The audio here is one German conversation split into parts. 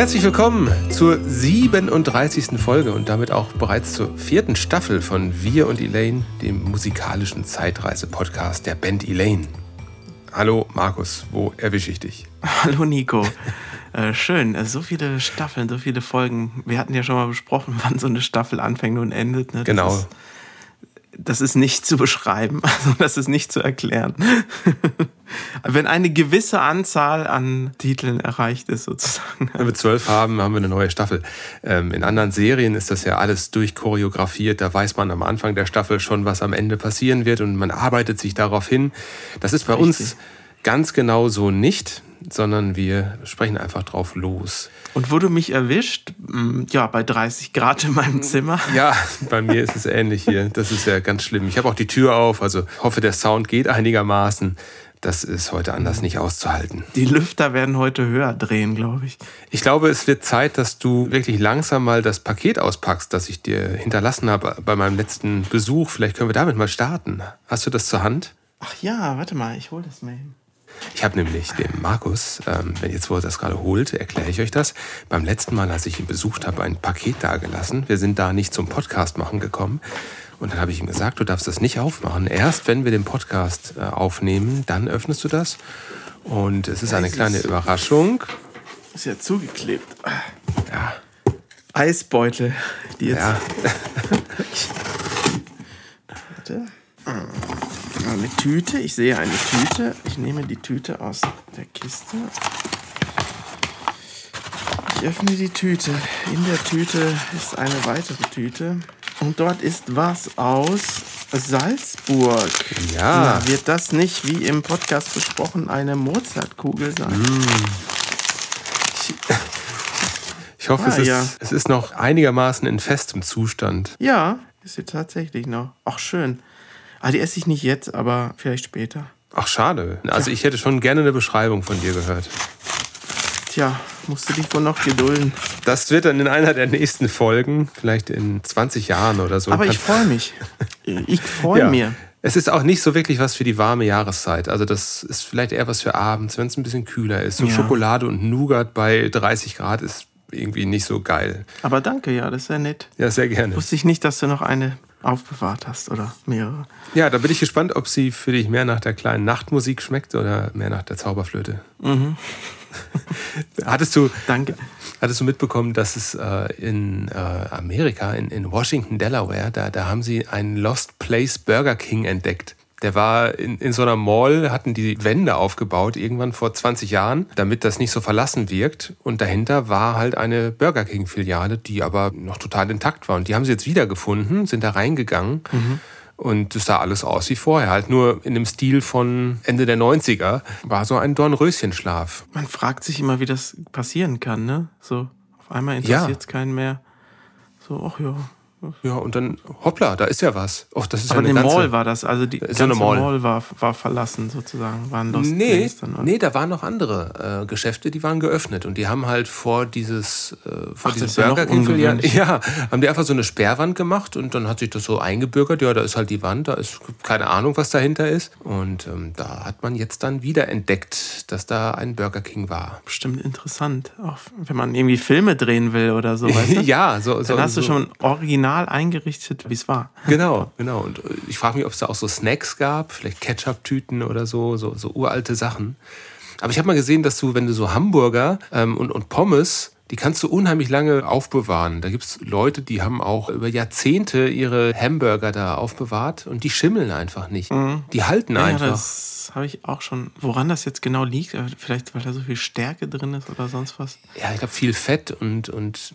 Herzlich willkommen zur 37. Folge und damit auch bereits zur vierten Staffel von Wir und Elaine, dem musikalischen Zeitreise-Podcast der Band Elaine. Hallo Markus, wo erwische ich dich? Hallo Nico. Äh, schön, äh, so viele Staffeln, so viele Folgen. Wir hatten ja schon mal besprochen, wann so eine Staffel anfängt und endet. Ne? genau. Ist, das ist nicht zu beschreiben, also das ist nicht zu erklären. Wenn eine gewisse Anzahl an Titeln erreicht ist, sozusagen. Wenn wir zwölf haben, haben wir eine neue Staffel. Ähm, in anderen Serien ist das ja alles durchchoreografiert. Da weiß man am Anfang der Staffel schon, was am Ende passieren wird und man arbeitet sich darauf hin. Das ist bei Richtig. uns ganz genau so nicht, sondern wir sprechen einfach drauf los. Und wo du mich erwischt, mm, ja, bei 30 Grad in meinem Zimmer. Ja, bei mir ist es ähnlich hier. Das ist ja ganz schlimm. Ich habe auch die Tür auf, also hoffe, der Sound geht einigermaßen. Das ist heute anders nicht auszuhalten. Die Lüfter werden heute höher drehen, glaube ich. Ich glaube, es wird Zeit, dass du wirklich langsam mal das Paket auspackst, das ich dir hinterlassen habe bei meinem letzten Besuch. Vielleicht können wir damit mal starten. Hast du das zur Hand? Ach ja, warte mal, ich hole das mal hin. Ich habe nämlich dem Markus, ähm, wenn jetzt wo er das gerade holt, erkläre ich euch das. Beim letzten Mal, als ich ihn besucht habe, ein Paket dagelassen. Wir sind da nicht zum Podcast machen gekommen. Und dann habe ich ihm gesagt, du darfst das nicht aufmachen. Erst wenn wir den Podcast äh, aufnehmen, dann öffnest du das. Und es ist eine kleine Überraschung. Ist ja zugeklebt. Ja. Eisbeutel, die jetzt. Ja. Warte. Eine Tüte. Ich sehe eine Tüte. Ich nehme die Tüte aus der Kiste. Ich öffne die Tüte. In der Tüte ist eine weitere Tüte. Und dort ist was aus Salzburg. Ja. Na, wird das nicht, wie im Podcast besprochen, eine Mozartkugel sein? Mm. Ich, ich hoffe, ah, es, ist, ja. es ist noch einigermaßen in festem Zustand. Ja, ist sie tatsächlich noch. Ach, schön. Ah, die esse ich nicht jetzt, aber vielleicht später. Ach, schade. Also ich hätte schon gerne eine Beschreibung von dir gehört. Tja, musst du dich wohl noch gedulden. Das wird dann in einer der nächsten Folgen, vielleicht in 20 Jahren oder so. Aber ich freue mich. Ich freue ja. mich. Es ist auch nicht so wirklich was für die warme Jahreszeit. Also das ist vielleicht eher was für abends, wenn es ein bisschen kühler ist. So ja. Schokolade und Nougat bei 30 Grad ist irgendwie nicht so geil. Aber danke, ja, das ist sehr nett. Ja, sehr gerne. Wusste ich nicht, dass du noch eine aufbewahrt hast oder mehrere. Ja, da bin ich gespannt, ob sie für dich mehr nach der kleinen Nachtmusik schmeckt oder mehr nach der Zauberflöte. Mhm. hattest du, Danke. Hattest du mitbekommen, dass es äh, in äh, Amerika, in, in Washington, Delaware, da, da haben sie einen Lost Place Burger King entdeckt. Der war in, in so einer Mall, hatten die Wände aufgebaut, irgendwann vor 20 Jahren, damit das nicht so verlassen wirkt. Und dahinter war halt eine Burger King-Filiale, die aber noch total intakt war. Und die haben sie jetzt wiedergefunden, sind da reingegangen. Mhm. Und es sah alles aus wie vorher, halt nur in dem Stil von Ende der 90er. War so ein Dornröschenschlaf. Man fragt sich immer, wie das passieren kann, ne? So, auf einmal interessiert es ja. keinen mehr. So, ach ja, ja, und dann, hoppla, da ist ja was. Oh, das ist Aber ja eine ganze, Mall war das, also die ganze ja Mall. Mall war, war verlassen sozusagen, waren Lost nee, dann, Nee, da waren noch andere äh, Geschäfte, die waren geöffnet und die haben halt vor dieses, äh, vor Ach, dieses Burger King, ja, ja, haben die einfach so eine Sperrwand gemacht und dann hat sich das so eingebürgert, ja, da ist halt die Wand, da ist keine Ahnung, was dahinter ist und ähm, da hat man jetzt dann wieder entdeckt, dass da ein Burger King war. Bestimmt interessant, auch wenn man irgendwie Filme drehen will oder so, weißt du? ja, so, so. Dann hast so. du schon original original eingerichtet, wie es war. Genau, genau. Und äh, ich frage mich, ob es da auch so Snacks gab, vielleicht Ketchup-Tüten oder so, so, so uralte Sachen. Aber ich habe mal gesehen, dass du, wenn du so Hamburger ähm, und, und Pommes die kannst du unheimlich lange aufbewahren. Da gibt es Leute, die haben auch über Jahrzehnte ihre Hamburger da aufbewahrt und die schimmeln einfach nicht. Mhm. Die halten ja, einfach. Das habe ich auch schon. Woran das jetzt genau liegt? Äh, vielleicht, weil da so viel Stärke drin ist oder sonst was? Ja, ich glaube, viel Fett und, und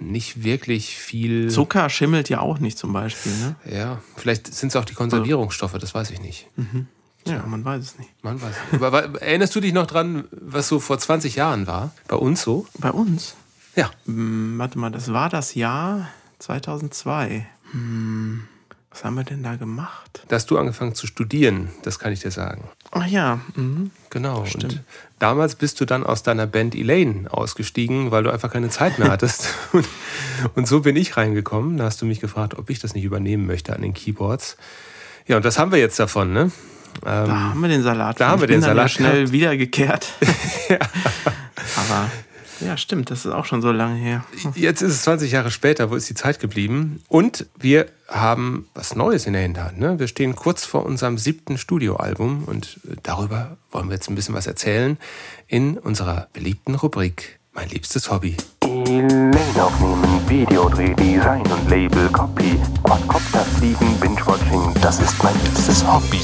nicht wirklich viel. Zucker schimmelt ja auch nicht zum Beispiel, ne? Ja, vielleicht sind es auch die Konservierungsstoffe, das weiß ich nicht. Mhm. Ja, man weiß es nicht. Man weiß es. Aber, erinnerst du dich noch dran, was so vor 20 Jahren war? Bei uns so? Bei uns? Ja. Hm, warte mal, das war das Jahr 2002. Hm, was haben wir denn da gemacht? Da hast du angefangen zu studieren, das kann ich dir sagen. Ach ja. Mhm. Genau. Stimmt. Und damals bist du dann aus deiner Band Elaine ausgestiegen, weil du einfach keine Zeit mehr hattest. und, und so bin ich reingekommen. Da hast du mich gefragt, ob ich das nicht übernehmen möchte an den Keyboards. Ja, und das haben wir jetzt davon, ne? Ähm, da haben wir den Salat. Da haben wir den Salat. schnell wiedergekehrt. ja. Aber Ja, stimmt, das ist auch schon so lange her. Jetzt ist es 20 Jahre später, wo ist die Zeit geblieben? Und wir haben was Neues in der Hinterhand. Ne? Wir stehen kurz vor unserem siebten Studioalbum und darüber wollen wir jetzt ein bisschen was erzählen in unserer beliebten Rubrik Mein liebstes Hobby. Elaine aufnehmen, Videodreh, Design und Label, Copy, Quadcopter fliegen, Binge-Watching, das ist mein liebstes Hobby.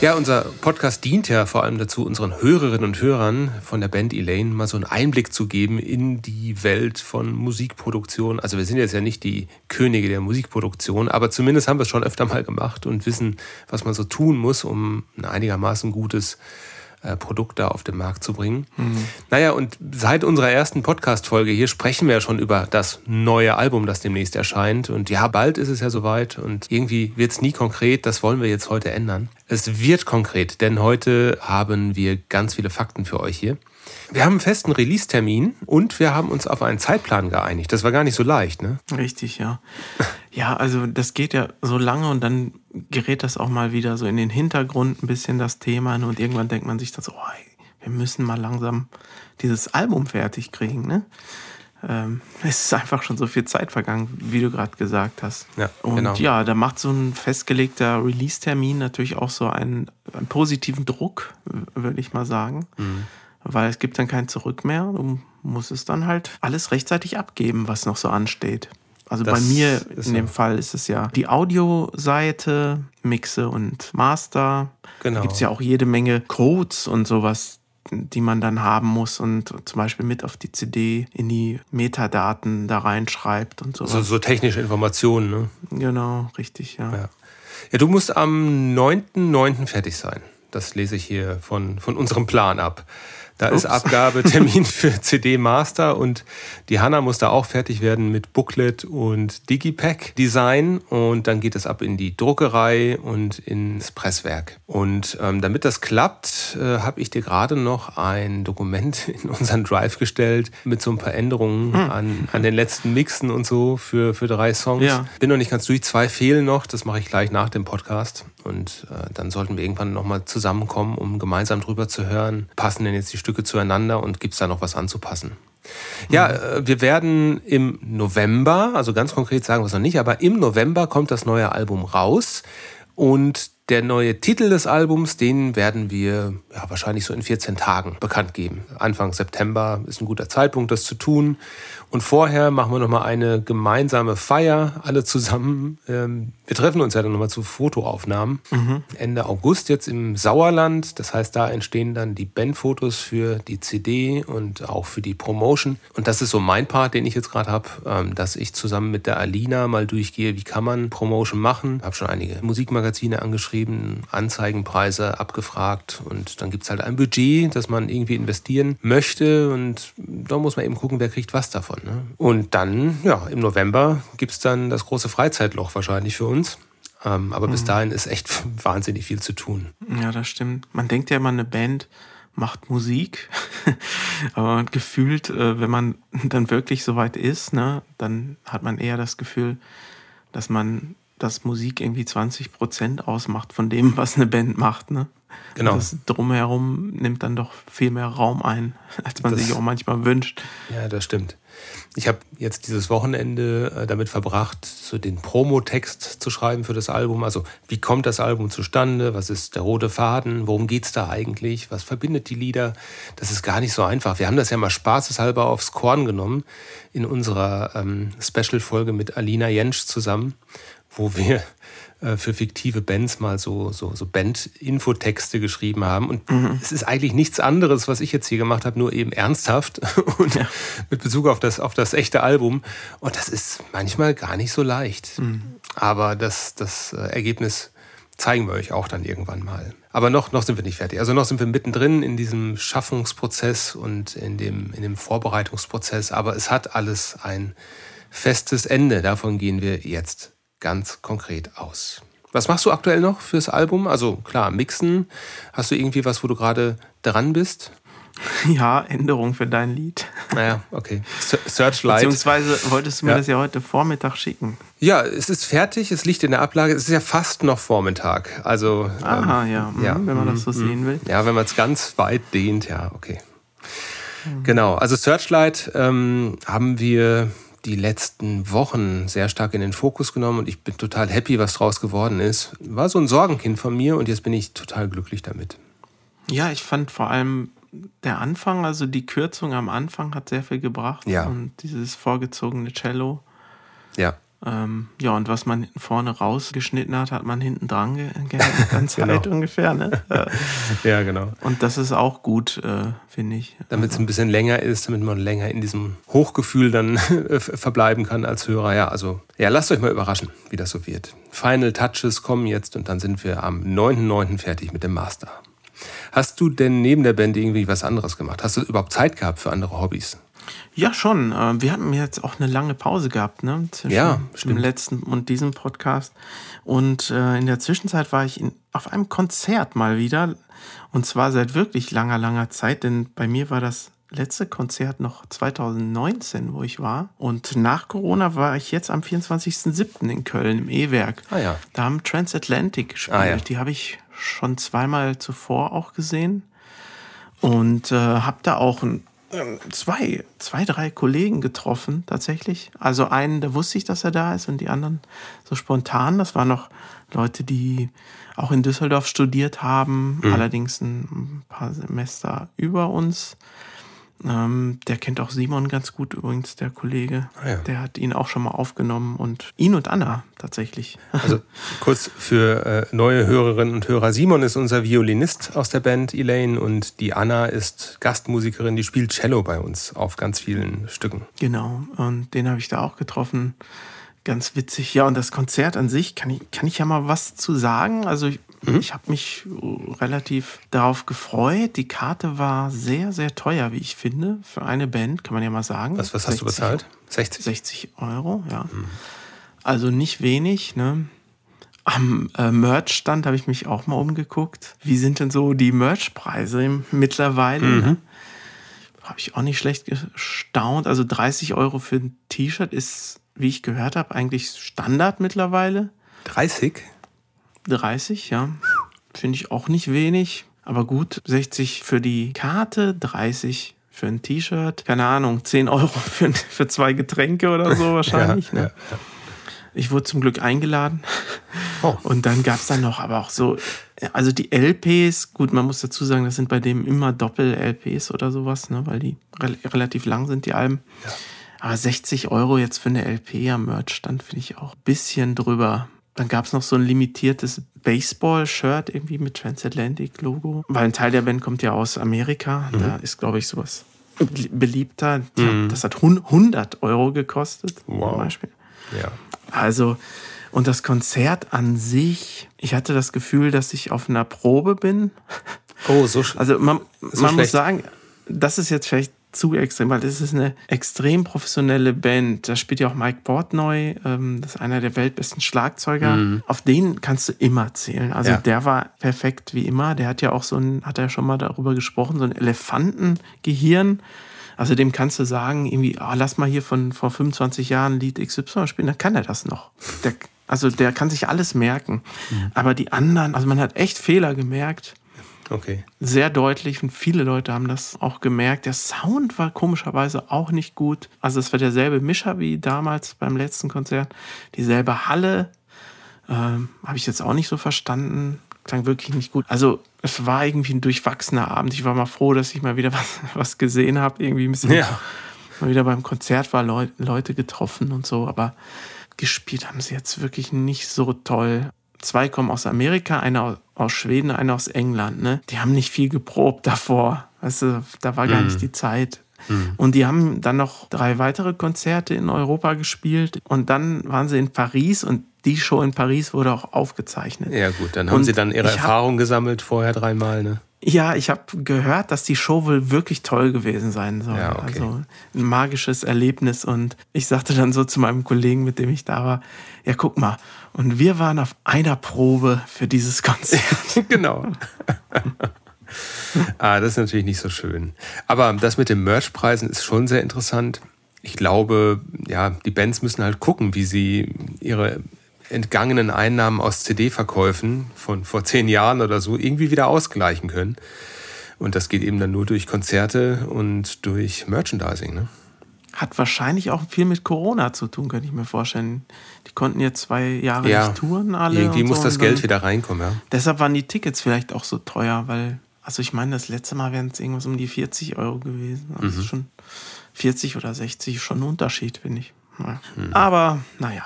Ja, unser Podcast dient ja vor allem dazu, unseren Hörerinnen und Hörern von der Band Elaine mal so einen Einblick zu geben in die Welt von Musikproduktion. Also wir sind jetzt ja nicht die Könige der Musikproduktion, aber zumindest haben wir es schon öfter mal gemacht und wissen, was man so tun muss, um ein einigermaßen gutes äh, Produkt da auf den Markt zu bringen. Mhm. Naja, und seit unserer ersten Podcast-Folge hier sprechen wir ja schon über das neue Album, das demnächst erscheint. Und ja, bald ist es ja soweit und irgendwie wird es nie konkret. Das wollen wir jetzt heute ändern. Es wird konkret, denn heute haben wir ganz viele Fakten für euch hier. Wir haben einen festen Release-Termin und wir haben uns auf einen Zeitplan geeinigt. Das war gar nicht so leicht, ne? Richtig, ja. Ja, also das geht ja so lange und dann gerät das auch mal wieder so in den Hintergrund ein bisschen das Thema und irgendwann denkt man sich dann so, oh, wir müssen mal langsam dieses Album fertig kriegen, ne? Ähm, es ist einfach schon so viel Zeit vergangen, wie du gerade gesagt hast. Ja, und genau. ja, da macht so ein festgelegter Release-Termin natürlich auch so einen, einen positiven Druck, würde ich mal sagen. Mhm weil es gibt dann kein Zurück mehr. Du musst es dann halt alles rechtzeitig abgeben, was noch so ansteht. Also das bei mir in dem Fall ist es ja die Audioseite, Mixe und Master. Genau. Da gibt es ja auch jede Menge Codes und sowas, die man dann haben muss und zum Beispiel mit auf die CD in die Metadaten da reinschreibt und sowas. So, so technische Informationen, ne? Genau, richtig, ja. ja. Ja, du musst am 9.9. fertig sein. Das lese ich hier von, von unserem Plan ab. Da Ups. ist Abgabetermin für CD Master und die Hanna muss da auch fertig werden mit Booklet und Digipack Design und dann geht es ab in die Druckerei und ins Presswerk. Und ähm, damit das klappt, äh, habe ich dir gerade noch ein Dokument in unseren Drive gestellt mit so ein paar Änderungen hm. an, an den letzten Mixen und so für, für drei Songs. Ja. Bin noch nicht ganz durch, zwei fehlen noch, das mache ich gleich nach dem Podcast und äh, dann sollten wir irgendwann nochmal zusammenkommen, um gemeinsam drüber zu hören, passen denn jetzt die Stücke zueinander und gibt es da noch was anzupassen. Ja, äh, wir werden im November, also ganz konkret sagen wir es noch nicht, aber im November kommt das neue Album raus. Und der neue Titel des Albums, den werden wir ja, wahrscheinlich so in 14 Tagen bekannt geben. Anfang September ist ein guter Zeitpunkt, das zu tun. Und vorher machen wir nochmal eine gemeinsame Feier, alle zusammen. Ähm, wir treffen uns ja dann nochmal zu Fotoaufnahmen. Mhm. Ende August jetzt im Sauerland. Das heißt, da entstehen dann die Bandfotos für die CD und auch für die Promotion. Und das ist so mein Part, den ich jetzt gerade habe, ähm, dass ich zusammen mit der Alina mal durchgehe, wie kann man Promotion machen. Ich habe schon einige Musikmagazine angeschrieben, Anzeigenpreise abgefragt und dann gibt es halt ein Budget, das man irgendwie investieren möchte und da muss man eben gucken, wer kriegt was davon. Ne? Und dann, ja, im November gibt es dann das große Freizeitloch wahrscheinlich für uns. Ähm, aber mhm. bis dahin ist echt wahnsinnig viel zu tun. Ja, das stimmt. Man denkt ja immer, eine Band macht Musik. aber gefühlt, äh, wenn man dann wirklich so weit ist, ne, dann hat man eher das Gefühl, dass man dass Musik irgendwie 20 Prozent ausmacht von dem, was eine Band macht. Ne? Genau. Das Drumherum nimmt dann doch viel mehr Raum ein, als man das, sich auch manchmal wünscht. Ja, das stimmt. Ich habe jetzt dieses Wochenende äh, damit verbracht, so den Promotext zu schreiben für das Album. Also wie kommt das Album zustande? Was ist der rote Faden? Worum geht es da eigentlich? Was verbindet die Lieder? Das ist gar nicht so einfach. Wir haben das ja mal spaßeshalber aufs Korn genommen in unserer ähm, Special-Folge mit Alina Jentsch zusammen, wo wir für fiktive Bands mal so, so, so Band-Infotexte geschrieben haben. Und mhm. es ist eigentlich nichts anderes, was ich jetzt hier gemacht habe, nur eben ernsthaft und ja. mit Bezug auf das, auf das echte Album. Und das ist manchmal gar nicht so leicht. Mhm. Aber das, das äh, Ergebnis zeigen wir euch auch dann irgendwann mal. Aber noch, noch sind wir nicht fertig. Also noch sind wir mittendrin in diesem Schaffungsprozess und in dem, in dem Vorbereitungsprozess. Aber es hat alles ein festes Ende. Davon gehen wir jetzt ganz konkret aus. Was machst du aktuell noch fürs Album? Also klar, mixen. Hast du irgendwie was, wo du gerade dran bist? Ja, Änderung für dein Lied. Naja, okay. Searchlight. Beziehungsweise wolltest du mir ja. das ja heute Vormittag schicken. Ja, es ist fertig, es liegt in der Ablage. Es ist ja fast noch Vormittag. Also, Aha, ähm, ja, ja, wenn man das so mhm, sehen will. Ja, wenn man es ganz weit dehnt, ja, okay. Genau, also Searchlight ähm, haben wir die letzten Wochen sehr stark in den Fokus genommen und ich bin total happy, was draus geworden ist. War so ein Sorgenkind von mir und jetzt bin ich total glücklich damit. Ja, ich fand vor allem der Anfang, also die Kürzung am Anfang hat sehr viel gebracht. Ja. Und dieses vorgezogene Cello. Ja. Ähm, ja, und was man vorne rausgeschnitten hat, hat man hinten dran ge gehängt, ganz Genau. halt ungefähr. Ne? Ja, genau. und das ist auch gut, äh, finde ich. Damit es ein bisschen länger ist, damit man länger in diesem Hochgefühl dann verbleiben kann als Hörer. Ja, also, ja, lasst euch mal überraschen, wie das so wird. Final Touches kommen jetzt und dann sind wir am 9.9. fertig mit dem Master. Hast du denn neben der Band irgendwie was anderes gemacht? Hast du überhaupt Zeit gehabt für andere Hobbys? Ja, schon. Äh, Wir hatten jetzt auch eine lange Pause gehabt, ne? Zwischen Ja, dem stimmt. letzten und diesem Podcast. Und äh, in der Zwischenzeit war ich in, auf einem Konzert mal wieder. Und zwar seit wirklich langer, langer Zeit, denn bei mir war das letzte Konzert noch 2019, wo ich war. Und nach Corona war ich jetzt am 24.07. in Köln im E-Werk. Ah ja. Da haben Transatlantic gespielt. Ah ja. Die habe ich schon zweimal zuvor auch gesehen. Und äh, habe da auch ein, zwei, zwei, drei Kollegen getroffen, tatsächlich. Also einen, da wusste ich, dass er da ist, und die anderen so spontan. Das waren noch Leute, die auch in Düsseldorf studiert haben, allerdings ein paar Semester über uns. Ähm, der kennt auch Simon ganz gut übrigens, der Kollege. Ah ja. Der hat ihn auch schon mal aufgenommen und ihn und Anna tatsächlich. Also kurz für äh, neue Hörerinnen und Hörer. Simon ist unser Violinist aus der Band Elaine und die Anna ist Gastmusikerin, die spielt Cello bei uns auf ganz vielen Stücken. Genau, und den habe ich da auch getroffen. Ganz witzig. Ja, und das Konzert an sich, kann ich, kann ich ja mal was zu sagen. Also ich, Mhm. ich habe mich äh, relativ darauf gefreut. Die Karte war sehr, sehr teuer, wie ich finde, für eine Band, kann man ja mal sagen. Was, was hast du 60 bezahlt? 60? 60 Euro, ja. Also nicht wenig, ne? Am äh, Merch-Stand habe ich mich auch mal umgeguckt. Wie sind denn so die Merch-Preise mittlerweile? Ne? Habe ich auch nicht schlecht gestaunt. Also 30 Euro für ein T-Shirt ist, wie ich gehört habe, eigentlich Standard mittlerweile. 30? 30, ja. Finde ich auch nicht wenig. Aber gut, 60 für die Karte, 30 für ein T-Shirt. Keine Ahnung, 10 Euro für, für zwei Getränke oder so wahrscheinlich. Ja, ne? Ich wurde zum Glück eingeladen. Oh. Und dann gab es dann noch aber auch so, also die LPs, gut, man muss dazu sagen, das sind bei dem immer Doppel-LPs oder sowas, ne, weil die rel relativ lang sind, die Alben. Aber 60 Euro jetzt für eine LP am Merch-Stand finde ich auch ein bisschen drüber. Dann gab es noch so ein limitiertes Baseball-Shirt irgendwie mit Transatlantic-Logo. Weil ein Teil der Band kommt ja aus Amerika. Da ist, glaube ich, sowas bel- beliebter. Hat- Das hat hun- 100 Euro gekostet Wow. zum Beispiel. Ja. Also, und das Konzert an sich, ich hatte das Gefühl, dass ich auf einer Probe bin. Oh, so sch Also man, So man muss sagen, das ist jetzt vielleicht zu extrem, weil das ist eine extrem professionelle Band. Da spielt ja auch Mike Portnoy, ähm, das ist einer der weltbesten Schlagzeuger. Auf den kannst du immer zählen. Also Mhm. Ja. der war perfekt wie immer. Der hat ja auch so ein, hat er ja schon mal darüber gesprochen, so ein Elefantengehirn. Also dem kannst du sagen, irgendwie, ah, lass mal hier von vor 25 Jahren Lied XY spielen, dann kann er das noch. Der, also der kann sich alles merken. Mhm. Aber die anderen, also man hat echt Fehler gemerkt Okay. sehr deutlich und viele Leute haben das auch gemerkt. Der Sound war komischerweise auch nicht gut. Also es war derselbe Mischer wie damals beim letzten Konzert. Dieselbe Halle. Ähm, Habe ich jetzt auch nicht so verstanden. Klang wirklich nicht gut. Also es war irgendwie ein durchwachsener Abend. Ich war mal froh, dass ich mal wieder was, was gesehen habe. Irgendwie ein bisschen Ja. mal wieder beim Konzert war, Leu Leute getroffen und so. Aber gespielt haben sie jetzt wirklich nicht so toll. Zwei kommen aus Amerika, einer aus- Schweden, einer aus England. Ne? Die haben nicht viel geprobt davor. Weißt du, da war gar nicht die Zeit. Und die haben dann noch drei weitere Konzerte in Europa gespielt. Und dann waren sie in Paris und die Show in Paris wurde auch aufgezeichnet. Ja, gut, dann haben Und sie dann ihre ich hab- Erfahrung gesammelt vorher dreimal, ne? Ja, ich habe gehört, dass die Show wohl wirklich toll gewesen sein soll. Ja, okay. Also ein magisches Erlebnis. Und ich sagte dann so zu meinem Kollegen, mit dem ich da war, ja, guck mal. Und wir waren auf einer Probe für dieses Konzert. genau. ah, das ist natürlich nicht so schön. Aber das mit den Merchpreisen ist schon sehr interessant. Ich glaube, ja, die Bands müssen halt gucken, wie sie ihre entgangenen Einnahmen aus CD-Verkäufen von vor zehn Jahren oder so irgendwie wieder ausgleichen können. Und das geht eben dann nur durch Konzerte und durch Merchandising. Ne? Hat wahrscheinlich auch viel mit Corona zu tun, könnte ich mir vorstellen. Die konnten jetzt zwei Jahre Ja, nicht touren alle. Irgendwie muss so, das Geld wieder reinkommen, ja. Deshalb waren die Tickets vielleicht auch so teuer, weil, also ich meine, das letzte Mal wären es irgendwas um die 40 Euro gewesen. Also Mhm. schon 40 oder 60 ist schon ein Unterschied, finde ich. Mhm. Aber, naja.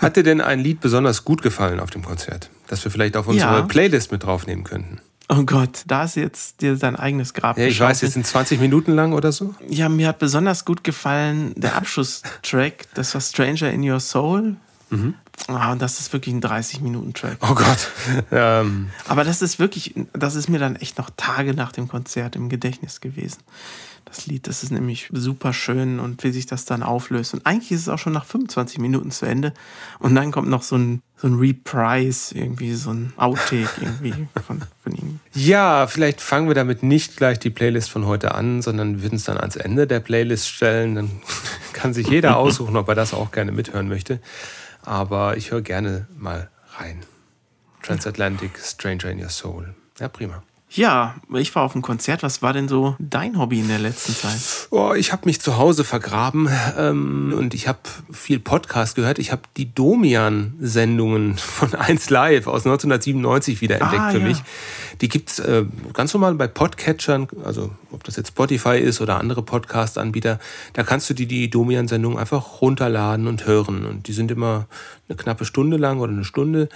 Hat dir denn ein Lied besonders gut gefallen auf dem Konzert? Das wir vielleicht auf unsere Ja. Playlist mit draufnehmen könnten. Oh Gott, da ist jetzt dir dein eigenes Grab Ja, ich weiß, jetzt sind 20 Minuten lang oder so. Ja, mir hat besonders gut gefallen der Abschlusstrack. Das war Stranger in Your Soul. Ah, und das ist wirklich ein 30-Minuten-Track. Oh Gott. ähm, Aber das ist wirklich, das ist mir dann echt noch Tage nach dem Konzert im Gedächtnis gewesen. Das Lied, das ist nämlich super schön und wie sich das dann auflöst. Und eigentlich ist es auch schon nach 25 Minuten zu Ende. Und dann kommt noch so ein, so ein Reprise, irgendwie so ein Outtake irgendwie von, von ihm. ja, vielleicht fangen wir damit nicht gleich die Playlist von heute an, sondern würden es dann ans Ende der Playlist stellen. Dann kann sich jeder aussuchen, ob er das auch gerne mithören möchte. Aber ich höre gerne mal rein. Transatlantic Stranger in Your Soul. Ja, prima. Ja, ich war auf einem Konzert. Was war denn so dein Hobby in der letzten Zeit? Oh, ich habe mich zu Hause vergraben ähm, und ich habe viel Podcast gehört. Ich habe die Domian-Sendungen von 1 Live aus 1997 wieder entdeckt Ah, für ja. mich. Die gibt's äh, ganz normal bei Podcatchern, also ob das jetzt Spotify ist oder andere Podcast-Anbieter. Da kannst du die, die Domian-Sendungen einfach runterladen und hören. Und die sind immer eine knappe Stunde lang oder eine Stunde.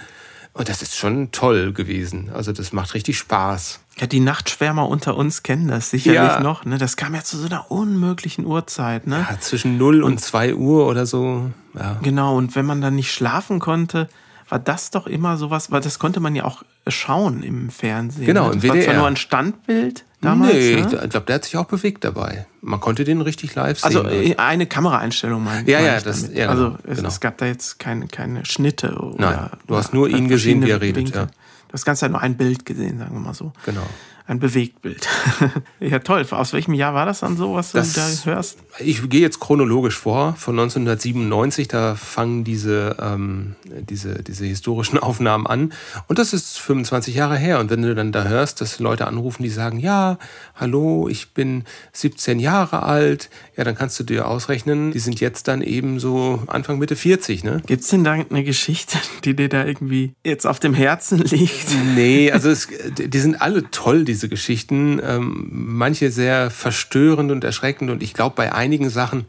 Und das ist schon toll gewesen. Also das macht richtig Spaß. Ja, die Nachtschwärmer unter uns kennen das sicherlich Ja. noch. Ne? Das kam ja zu so einer unmöglichen Uhrzeit. Ne? Ja, zwischen 0 und 2 Uhr oder so. Ja. Genau, und wenn man dann nicht schlafen konnte, war das doch immer sowas, weil das konnte man ja auch schauen im Fernsehen. Genau, ne? im das war zwar WDR. nur ein Standbild damals. nee, ne? ich glaube, der hat sich auch bewegt dabei. Man konnte den richtig live Also sehen. äh, eine Kameraeinstellung meine Ja, ja, das- ja, genau, also es, genau. es gab da jetzt keine, keine Schnitte. Oder, Nein, du hast nur ihn gesehen, wie er redet, ja. Du hast ganz halt nur ein Bild gesehen, sagen wir mal so. genau. Ein Bewegtbild. ja, toll. Aus welchem Jahr war das dann so, was du Das- da hörst? Ich gehe jetzt chronologisch vor, von 1997, da fangen diese, ähm, diese, diese historischen Aufnahmen an. Und das ist 25 Jahre her. Und wenn du dann da hörst, dass Leute anrufen, die sagen, ja, hallo, ich bin 17 Jahre alt, ja, dann kannst du dir ausrechnen, die sind jetzt dann eben so Anfang, Mitte 40, ne? Gibt es denn da eine Geschichte, die dir da irgendwie jetzt auf dem Herzen liegt? Nee, also es, die sind alle toll, diese Geschichten. Ähm, manche sehr verstörend und erschreckend. Und ich glaube, bei einigen Sachen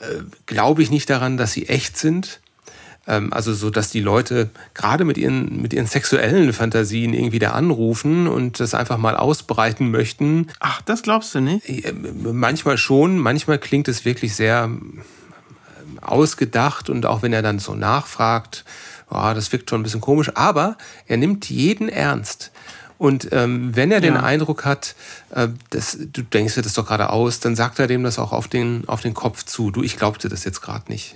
äh, glaube ich nicht daran, dass sie echt sind. Ähm, also so, dass die Leute gerade mit ihren, mit ihren sexuellen Fantasien irgendwie da anrufen und das einfach mal ausbreiten möchten. Ach, das glaubst du nicht? Äh, Manchmal schon, manchmal klingt es wirklich sehr ähm, ausgedacht und auch wenn er dann so nachfragt, oh, das wirkt schon ein bisschen komisch, aber er nimmt jeden ernst. Und ähm, wenn er den Ja. Eindruck hat, äh, das, du denkst dir das doch gerade aus, dann sagt er dem das auch auf den, auf den Kopf zu. Du, ich glaubte das jetzt gerade nicht.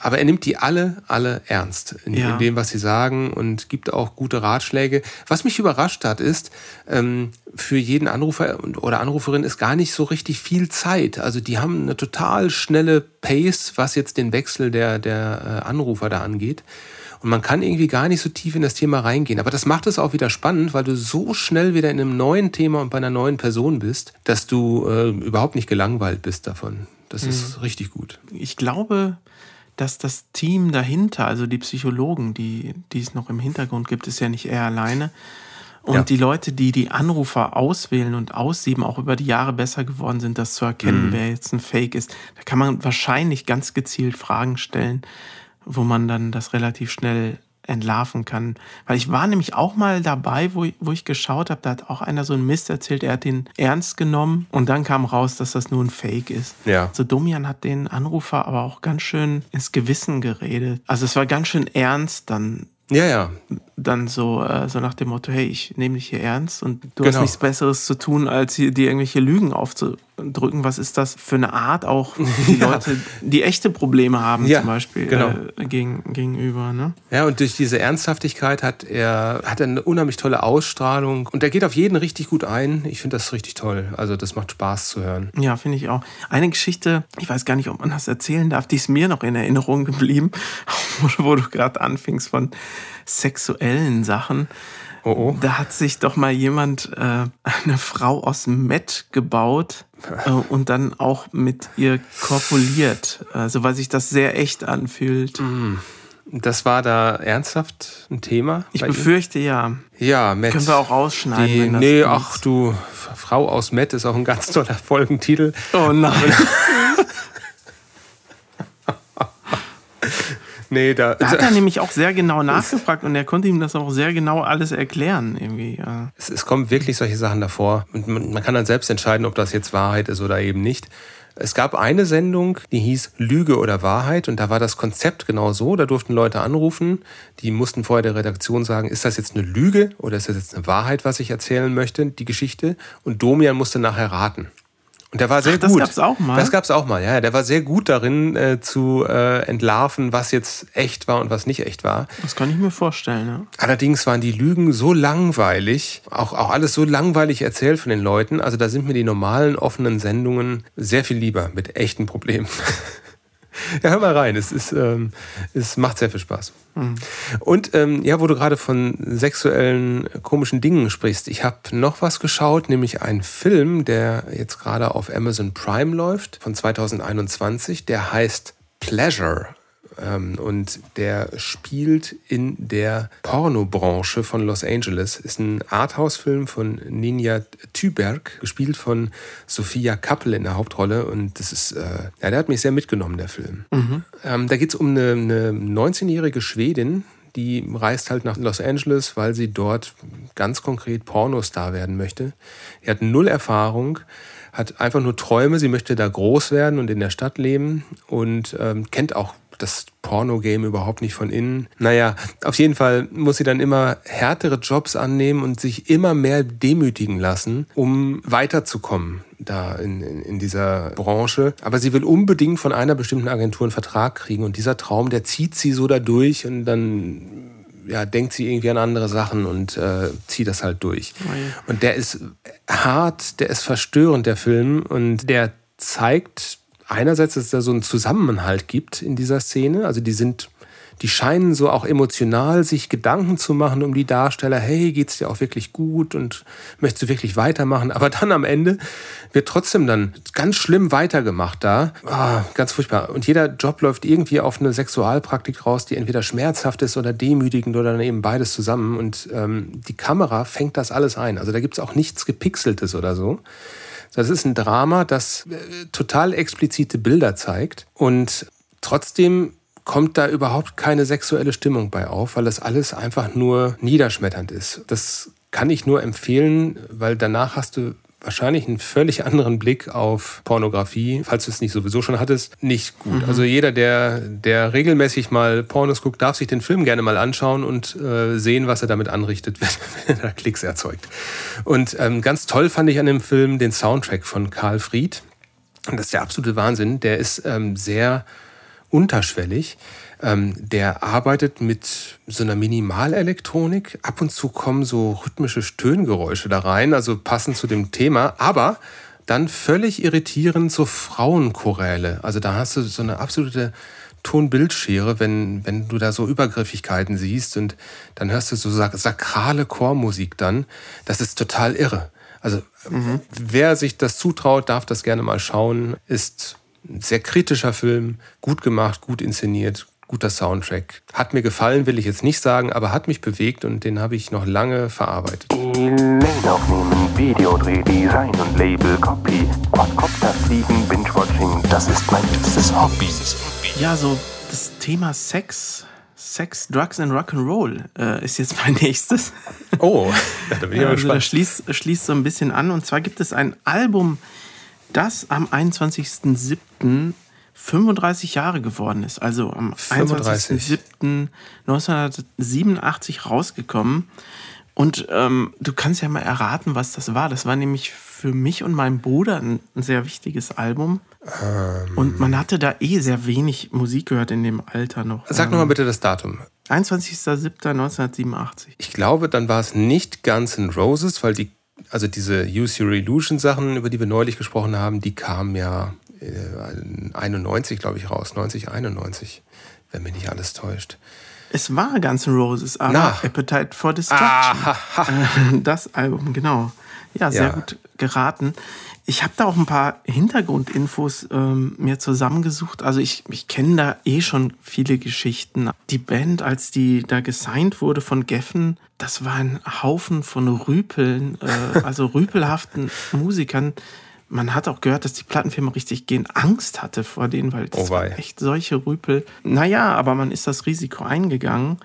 Aber er nimmt die alle, alle ernst in, Ja. in dem, was sie sagen und gibt auch gute Ratschläge. Was mich überrascht hat, ist, ähm, für jeden Anrufer oder Anruferin ist gar nicht so richtig viel Zeit. Also die haben eine total schnelle Pace, was jetzt den Wechsel der, der äh, Anrufer da angeht. Und man kann irgendwie gar nicht so tief in das Thema reingehen. Aber das macht es auch wieder spannend, weil du so schnell wieder in einem neuen Thema und bei einer neuen Person bist, dass du äh, überhaupt nicht gelangweilt bist davon. Das ist richtig gut. Ich glaube, dass das Team dahinter, also die Psychologen, die, die es noch im Hintergrund gibt, ist ja nicht er alleine. Und Ja. die Leute, die die Anrufer auswählen und aussieben, auch über die Jahre besser geworden sind, das zu erkennen, wer jetzt ein Fake ist. Da kann man wahrscheinlich ganz gezielt Fragen stellen, wo man dann das relativ schnell entlarven kann. Weil ich war nämlich auch mal dabei, wo ich, wo ich geschaut habe, da hat auch einer so einen Mist erzählt, er hat den ernst genommen und dann kam raus, dass das nur ein Fake ist. Ja. So Domian hat den Anrufer aber auch ganz schön ins Gewissen geredet. Also es war ganz schön ernst dann Ja, ja. Dann so, äh, so nach dem Motto, hey, ich nehme dich hier ernst und du hast Genau. nichts Besseres zu tun, als hier dir irgendwelche Lügen aufzudrücken. Was ist das für eine Art auch die Ja. Leute, die echte Probleme haben Ja, zum Beispiel genau. äh, gegen, gegenüber, ne? Ja, und durch diese Ernsthaftigkeit hat er, hat er eine unheimlich tolle Ausstrahlung und er geht auf jeden richtig gut ein. Ich finde das richtig toll. Also das macht Spaß zu hören. Ja, finde ich auch. Eine Geschichte, ich weiß gar nicht, ob man das erzählen darf, die ist mir noch in Erinnerung geblieben, wo, du gerade anfingst von sexuellen Sachen. Oh, oh. Da hat sich doch mal jemand äh, eine Frau aus Met gebaut äh, und dann auch mit ihr korpuliert. Also weil sich das sehr echt anfühlt. Mhm. Das war da ernsthaft ein Thema? Ich befürchte Ihnen? ja. Ja, Met. Können wir auch rausschneiden. Die, nee, ach du, Frau aus Met ist auch ein ganz toller Folgentitel. Oh nein. Nee, da, da hat er nämlich auch sehr genau nachgefragt und er konnte ihm das auch sehr genau alles erklären. Irgendwie, es, es kommen wirklich solche Sachen davor. Und man, man kann dann selbst entscheiden, ob das jetzt Wahrheit ist oder eben nicht. Es gab eine Sendung, die hieß Lüge oder Wahrheit und da war das Konzept genau so. Da durften Leute anrufen, die mussten vorher der Redaktion sagen, ist das jetzt eine Lüge oder ist das jetzt eine Wahrheit, was ich erzählen möchte, die Geschichte. Und Domian musste nachher raten. Und der war sehr Ach, gut. Das gab's auch mal. Das gab's auch mal, ja. Der war sehr gut darin, äh, zu äh, entlarven, was jetzt echt war und was nicht echt war. Das kann ich mir vorstellen, ja. Allerdings waren die Lügen so langweilig, auch, auch alles so langweilig erzählt von den Leuten. Also da sind mir die normalen offenen Sendungen sehr viel lieber mit echten Problemen. Ja, hör mal rein. Es, ist, ähm, es macht sehr viel Spaß. Mhm. Und ähm, ja, wo du gerade von sexuellen komischen Dingen sprichst, ich habe noch was geschaut, nämlich einen Film, der jetzt gerade auf Amazon Prime läuft, von 2021. Der heißt Pleasure. Ähm, und der spielt in der Pornobranche von Los Angeles. Ist ein Arthouse-Film von Ninja Tüberg, gespielt von Sophia Kappel in der Hauptrolle. Und das ist, äh, ja, der hat mich sehr mitgenommen, der Film. Mhm. Ähm, da geht es um eine, eine 19-jährige Schwedin, die reist halt nach Los Angeles, weil sie dort ganz konkret Pornostar werden möchte. Sie hat null Erfahrung, hat einfach nur Träume, sie möchte da groß werden und in der Stadt leben und ähm, kennt auch das Porno-Game überhaupt nicht von innen. Naja, auf jeden Fall muss sie dann immer härtere Jobs annehmen und sich immer mehr demütigen lassen, um weiterzukommen da in, in, in, dieser Branche. Aber sie will unbedingt von einer bestimmten Agentur einen Vertrag kriegen und dieser Traum, der zieht sie so da durch und dann ja, denkt sie irgendwie an andere Sachen und äh, zieht das halt durch. Oh ja. Und der ist hart, der ist verstörend, der Film, und der zeigt einerseits, dass es da so einen Zusammenhalt gibt in dieser Szene. Also die sind, die scheinen so auch emotional sich Gedanken zu machen um die Darsteller. Hey, geht's dir auch wirklich gut und möchtest du wirklich weitermachen? Aber dann am Ende wird trotzdem dann ganz schlimm weitergemacht da. Oh, ganz furchtbar. Und jeder Job läuft irgendwie auf eine Sexualpraktik raus, die entweder schmerzhaft ist oder demütigend oder dann eben beides zusammen. Und ähm, die Kamera fängt das alles ein. Also da gibt's auch nichts Gepixeltes oder so. Das ist ein Drama, das äh, total explizite Bilder zeigt und trotzdem kommt da überhaupt keine sexuelle Stimmung bei auf, weil das alles einfach nur niederschmetternd ist. Das kann ich nur empfehlen, weil danach hast du wahrscheinlich einen völlig anderen Blick auf Pornografie, falls du es nicht sowieso schon hattest, nicht gut. Mhm. Also jeder, der, der regelmäßig mal Pornos guckt, darf sich den Film gerne mal anschauen und äh, sehen, was er damit anrichtet, wenn er Klicks erzeugt. Und ähm, ganz toll fand ich an dem Film den Soundtrack von Karl Fried. Und das ist der absolute Wahnsinn. Der ist ähm, sehr unterschwellig. Ähm, der arbeitet mit so einer Minimalelektronik. Ab und zu kommen so rhythmische Stöhngeräusche da rein, also passend zu dem Thema. Aber dann völlig irritierend so Frauenchoräle. Also da hast du so eine absolute Tonbildschere, wenn, wenn du da so Übergriffigkeiten siehst und dann hörst du so sakrale Chormusik dann. Das ist total irre. Also mhm. wer sich das zutraut, darf das gerne mal schauen. Ist ein sehr kritischer Film, gut gemacht, gut inszeniert, guter Soundtrack. Hat mir gefallen, will ich jetzt nicht sagen, aber hat mich bewegt und den habe ich noch lange verarbeitet. Lane aufnehmen, Videodreh, Design und Label, Copy, Quadcopter fliegen, Binge-Watching, das ist mein liebstes Hobby. Ja, so das Thema Sex, Sex, Drugs and Rock'n'Roll äh, ist jetzt mein nächstes. Oh, da bin ich also, gespannt. Das schließt, schließt so ein bisschen an und zwar gibt es ein Album, das am 21.07. 35 Jahre geworden ist. Also am 21.07.1987 rausgekommen. Und ähm, du kannst ja mal erraten, was das war. Das war nämlich für mich und meinen Bruder ein, sehr wichtiges Album. Ähm. Und man hatte da eh sehr wenig Musik gehört in dem Alter noch. Sag ähm, nochmal bitte das Datum. 21.07.1987. Ich glaube, dann war es nicht Guns N' Roses, weil die also diese Use Your Illusion Sachen, über die wir neulich gesprochen haben, die kamen ja 91, glaube ich, raus, 90, 91, wenn mich nicht alles täuscht. Es war Guns N' Roses, aber Na. Appetite for Destruction. Ah, Äh, Das Album, genau. Ja, sehr Ja. gut geraten. Ich habe da auch ein paar Hintergrundinfos ähm, mir zusammengesucht. Also ich, ich kenne da eh schon viele Geschichten. Die Band, als die da gesigned wurde von Geffen, das war ein Haufen von Rüpeln, äh, also rüpelhaften Musikern. Man hat auch gehört, dass die Plattenfirma richtig gehen Angst hatte vor denen, weil das Oh waren echt solche Rüpel. Naja, aber man ist das Risiko eingegangen.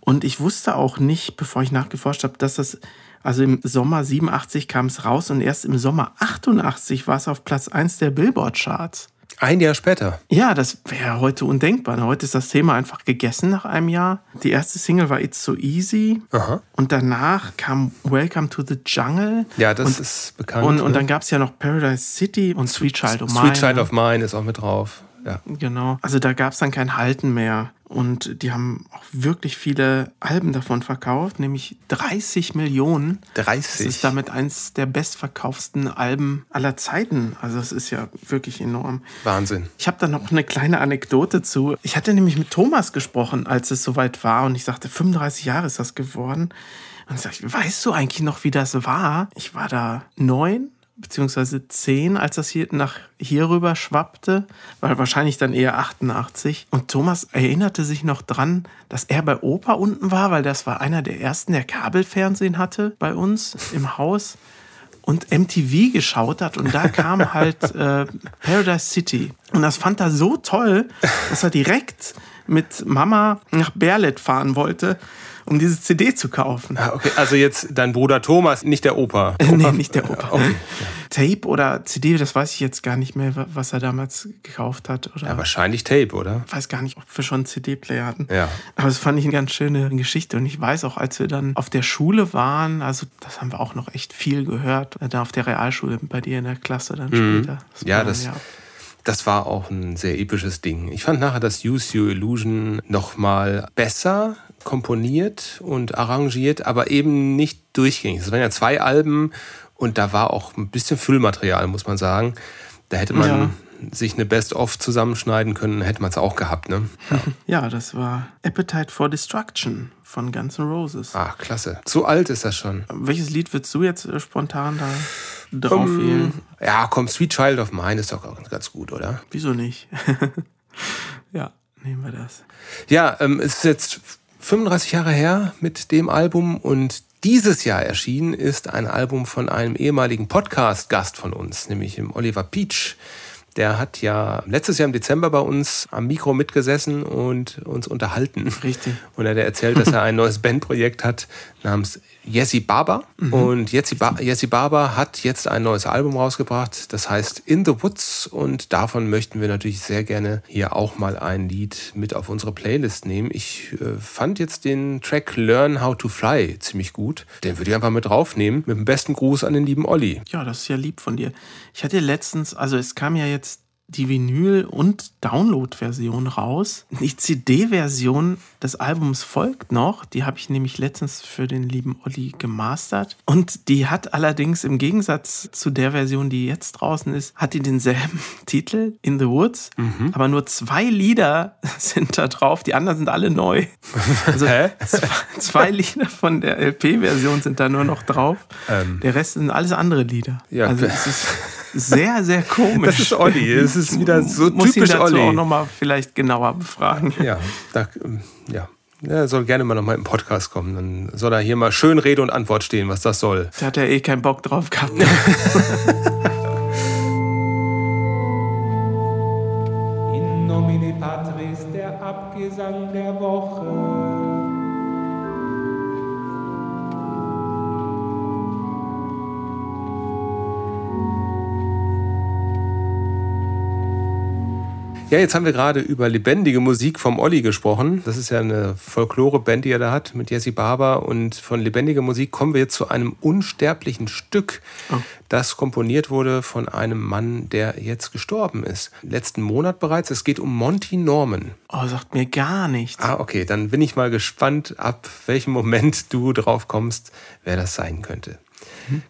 Und ich wusste auch nicht, bevor ich nachgeforscht habe, dass das, also im Sommer 87 kam es raus und erst im Sommer 88 war es auf Platz 1 der Billboard-Charts. Ein Jahr später. Ja, das wäre heute undenkbar. Heute ist das Thema einfach gegessen nach einem Jahr. Die erste Single war It's So Easy. Aha. Und danach kam Welcome to the Jungle. Ja, das und, ist bekannt. Und, und ne? dann gab es ja noch Paradise City und Sweet Child of Mine. Sweet Child of Mine ist auch mit drauf. Ja. Genau. Also da gab es dann kein Halten mehr. Und die haben auch wirklich viele Alben davon verkauft, nämlich 30 Millionen. Das 30. ist damit eins der bestverkaufsten Alben aller Zeiten. Also das ist ja wirklich enorm. Wahnsinn. Ich habe da noch eine kleine Anekdote zu. Ich hatte nämlich mit Thomas gesprochen, als es soweit war. Und ich sagte, 35 Jahre ist das geworden. Und ich sagte, weißt du eigentlich noch, wie das war? Ich war da neun beziehungsweise zehn, als das hier nach hier rüber schwappte, weil wahrscheinlich dann eher 88. Und Thomas erinnerte sich noch dran, dass er bei Opa unten war, weil das war einer der ersten, der Kabelfernsehen hatte bei uns im Haus und MTV geschaut hat und da kam halt äh, Paradise City. Und das fand er so toll, dass er direkt mit Mama nach Berlet fahren wollte, um diese CD zu kaufen. Ah, okay. Also jetzt dein Bruder Thomas, nicht der Opa. nee, nicht der Opa. Okay. Tape oder CD, das weiß ich jetzt gar nicht mehr, wa- was er damals gekauft hat. Oder Ja, wahrscheinlich Tape, oder? ich weiß gar nicht, ob wir schon einen CD-Player hatten. Ja. Aber das fand ich eine ganz schöne Geschichte. Und ich weiß auch, als wir dann auf der Schule waren, also das haben wir auch noch echt viel gehört, äh, da auf der Realschule bei dir in der Klasse dann später. Mhm. Ja, das, dann das war auch ein sehr episches Ding. Ich fand nachher das Use Your Illusion noch mal besser komponiert und arrangiert, aber eben nicht durchgängig. Es waren ja zwei Alben und da war auch ein bisschen Füllmaterial, muss man sagen. Da hätte man Ja. Sich eine Best-of zusammenschneiden können, hätte man es auch gehabt, ne? Ja, das war Appetite for Destruction von Guns N' Roses. Ah, klasse. So alt ist das schon. Welches Lied würdest du jetzt äh, spontan da drauf Ähm, wählen? Ja, komm, Sweet Child of Mine ist doch auch ganz, ganz gut, oder? Wieso nicht? ja, nehmen wir das. Ja, ähm, es ist jetzt 35 Jahre her mit dem Album und dieses Jahr erschienen ist ein Album von einem ehemaligen Podcast-Gast von uns, nämlich dem Oliver Peach. Der hat ja letztes Jahr im Dezember bei uns am Mikro mitgesessen und uns unterhalten. Richtig. Und er hat erzählt, dass er ein neues Bandprojekt hat namens Jesse Barber. Und Jesse, ba Jesse Barber hat jetzt ein neues Album rausgebracht, das heißt In the Woods. Und davon möchten wir natürlich sehr gerne hier auch mal ein Lied mit auf unsere Playlist nehmen. Ich äh, fand jetzt den Track Learn How to Fly ziemlich gut. Den würde ich einfach mit draufnehmen. Mit dem besten Gruß an den lieben Olli. Ja, das ist ja lieb von dir. Ich hatte letztens, also es kam ja jetzt die Vinyl- und Download-Version raus. Die CD-Version des Albums folgt noch. Die habe ich nämlich letztens für den lieben Olli gemastert. Und die hat allerdings im Gegensatz zu der Version, die jetzt draußen ist, hat die denselben Titel, In the Woods. Aber nur zwei Lieder sind da drauf. Die anderen sind alle neu. Also zwei, zwei Lieder von der LP-Version sind da nur noch drauf. Ähm. Der Rest sind alles andere Lieder. Ja. Also es ist sehr, sehr komisch. Das ist Olli. Es ist wieder so Muss typisch ihn dazu Olli. auch nochmal vielleicht genauer befragen. Ja, da, ja. Er soll gerne mal noch mal im Podcast kommen. Dann soll er hier mal schön Rede und Antwort stehen, was das soll. Da hat er eh keinen Bock drauf gehabt. In nomine Patris, der Abgesang der Woche. Ja, jetzt haben wir gerade über lebendige Musik vom Olli gesprochen. Das ist ja eine Folklore-Band, die er da hat mit Jesse Barber. Und von lebendiger Musik kommen wir jetzt zu einem unsterblichen Stück, das komponiert wurde von einem Mann, der jetzt gestorben ist. Letzten Monat bereits. Es geht um Monty Norman. Oh, sagt mir gar nichts. Ah, okay, dann bin ich mal gespannt, ab welchem Moment du drauf kommst, wer das sein könnte.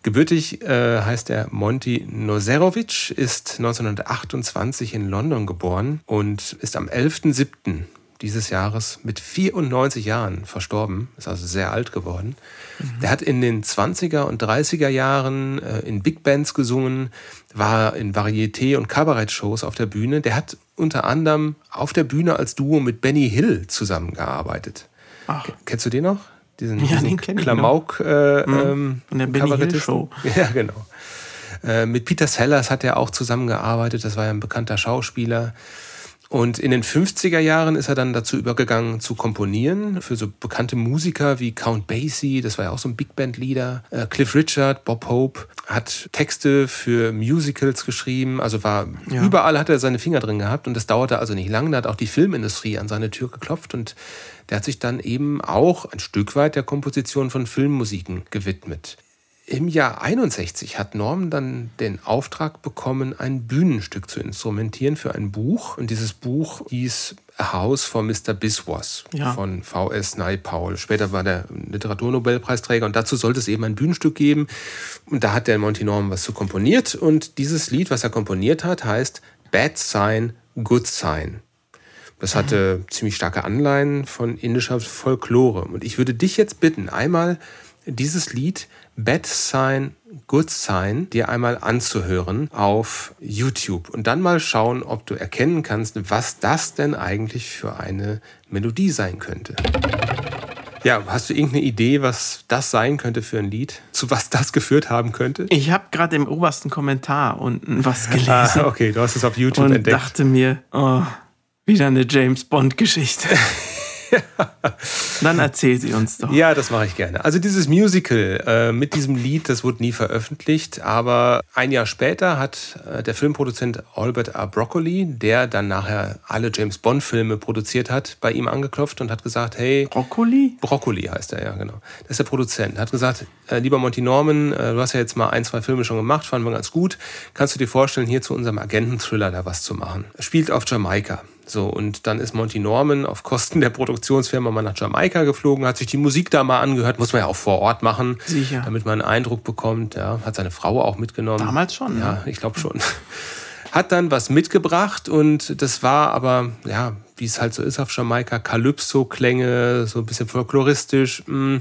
Gebürtig äh, heißt er Monty Nozerovic, ist 1928 in London geboren und ist am 11.07. dieses Jahres mit 94 Jahren verstorben, ist also sehr alt geworden. Mhm. Der hat in den 20er und 30er Jahren äh, in Big Bands gesungen, war in Varieté- und Kabarett-Shows auf der Bühne. Der hat unter anderem auf der Bühne als Duo mit Benny Hill zusammengearbeitet. Ach. Kennst du den noch? Diesen, ja, diesen den Klamauk äh, mhm. ähm, der Benny Show. Ja, genau. Äh, mit Peter Sellers hat er auch zusammengearbeitet. Das war ja ein bekannter Schauspieler. Und in den 50er Jahren ist er dann dazu übergegangen zu komponieren für so bekannte Musiker wie Count Basie, das war ja auch so ein Big Band Leader, äh, Cliff Richard, Bob Hope, hat Texte für Musicals geschrieben, also war ja. überall hat er seine Finger drin gehabt und das dauerte also nicht lange, da hat auch die Filmindustrie an seine Tür geklopft und der hat sich dann eben auch ein Stück weit der Komposition von Filmmusiken gewidmet. Im Jahr 61 hat Norm dann den Auftrag bekommen, ein Bühnenstück zu instrumentieren für ein Buch. Und dieses Buch hieß A House for Mr. Biswas ja. von V.S. Naipaul. Später war der Literaturnobelpreisträger und dazu sollte es eben ein Bühnenstück geben. Und da hat der Monty Norm was zu komponiert. Und dieses Lied, was er komponiert hat, heißt Bad Sign, Good Sign. Das hatte mhm. ziemlich starke Anleihen von indischer Folklore. Und ich würde dich jetzt bitten, einmal dieses Lied Bad Sign, Good Sign dir einmal anzuhören auf YouTube und dann mal schauen, ob du erkennen kannst, was das denn eigentlich für eine Melodie sein könnte. Ja, hast du irgendeine Idee, was das sein könnte für ein Lied? Zu was das geführt haben könnte? Ich habe gerade im obersten Kommentar unten was gelesen. Ah, okay, du hast es auf YouTube und entdeckt. Und dachte mir, oh, wieder eine James Bond-Geschichte. Dann erzähl sie uns doch. Ja, das mache ich gerne. Also dieses Musical äh, mit diesem Lied, das wurde nie veröffentlicht, aber ein Jahr später hat äh, der Filmproduzent Albert A. Broccoli, der dann nachher alle James Bond-Filme produziert hat, bei ihm angeklopft und hat gesagt, hey... Broccoli? Broccoli heißt er, ja, genau. Das ist der Produzent. Hat gesagt, äh, lieber Monty Norman, äh, du hast ja jetzt mal ein, zwei Filme schon gemacht, fanden wir ganz gut. Kannst du dir vorstellen, hier zu unserem Agenten-Thriller da was zu machen? Spielt auf Jamaika. So, und dann ist Monty Norman auf Kosten der Produktionsfirma mal nach Jamaika geflogen, hat sich die Musik da mal angehört, muss man ja auch vor Ort machen, Sicher. damit man einen Eindruck bekommt. Ja, hat seine Frau auch mitgenommen. Damals schon, ja. Ja, ich glaube schon. Hat dann was mitgebracht und das war aber, ja, wie es halt so ist auf Jamaika, Calypso-Klänge, so ein bisschen folkloristisch. Mh hm,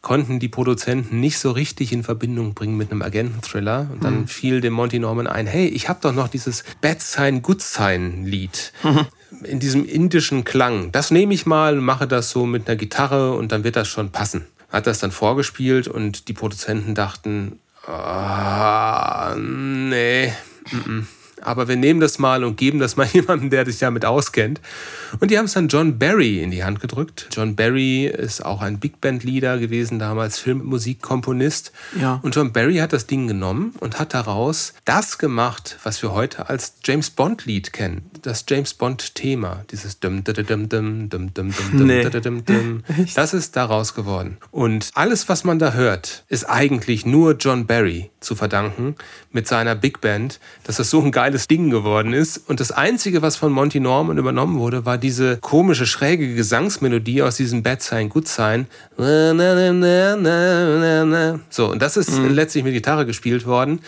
konnten die Produzenten nicht so richtig in Verbindung bringen mit einem Agenten-Thriller. Und dann mhm. fiel dem Monty Norman ein, hey, ich habe doch noch dieses Bad Sign, Good Sign Lied. Mhm. In diesem indischen Klang. Das nehme ich mal, mache das so mit einer Gitarre und dann wird das schon passen. Hat das dann vorgespielt und die Produzenten dachten, ah, nee, m -m aber wir nehmen das mal und geben das mal jemandem, der sich damit auskennt. Und die haben es dann John Barry in die Hand gedrückt. John Barry ist auch ein Big Band Leader gewesen, damals Filmmusikkomponist. Ja. Und John Barry hat das Ding genommen und hat daraus das gemacht, was wir heute als James Bond Lied kennen. Das James Bond Thema, dieses dum dum dum dum dum dum dum nee. dum dum. Das ist daraus geworden. Und alles was man da hört, ist eigentlich nur John Barry zu verdanken mit seiner Big Band, dass das so ein geil geiles Ding geworden ist. Und das Einzige, was von Monty Norman übernommen wurde, war diese komische, schräge Gesangsmelodie aus diesem Bad Sign, Good Sign. So, und das ist mhm. letztlich mit Gitarre gespielt worden.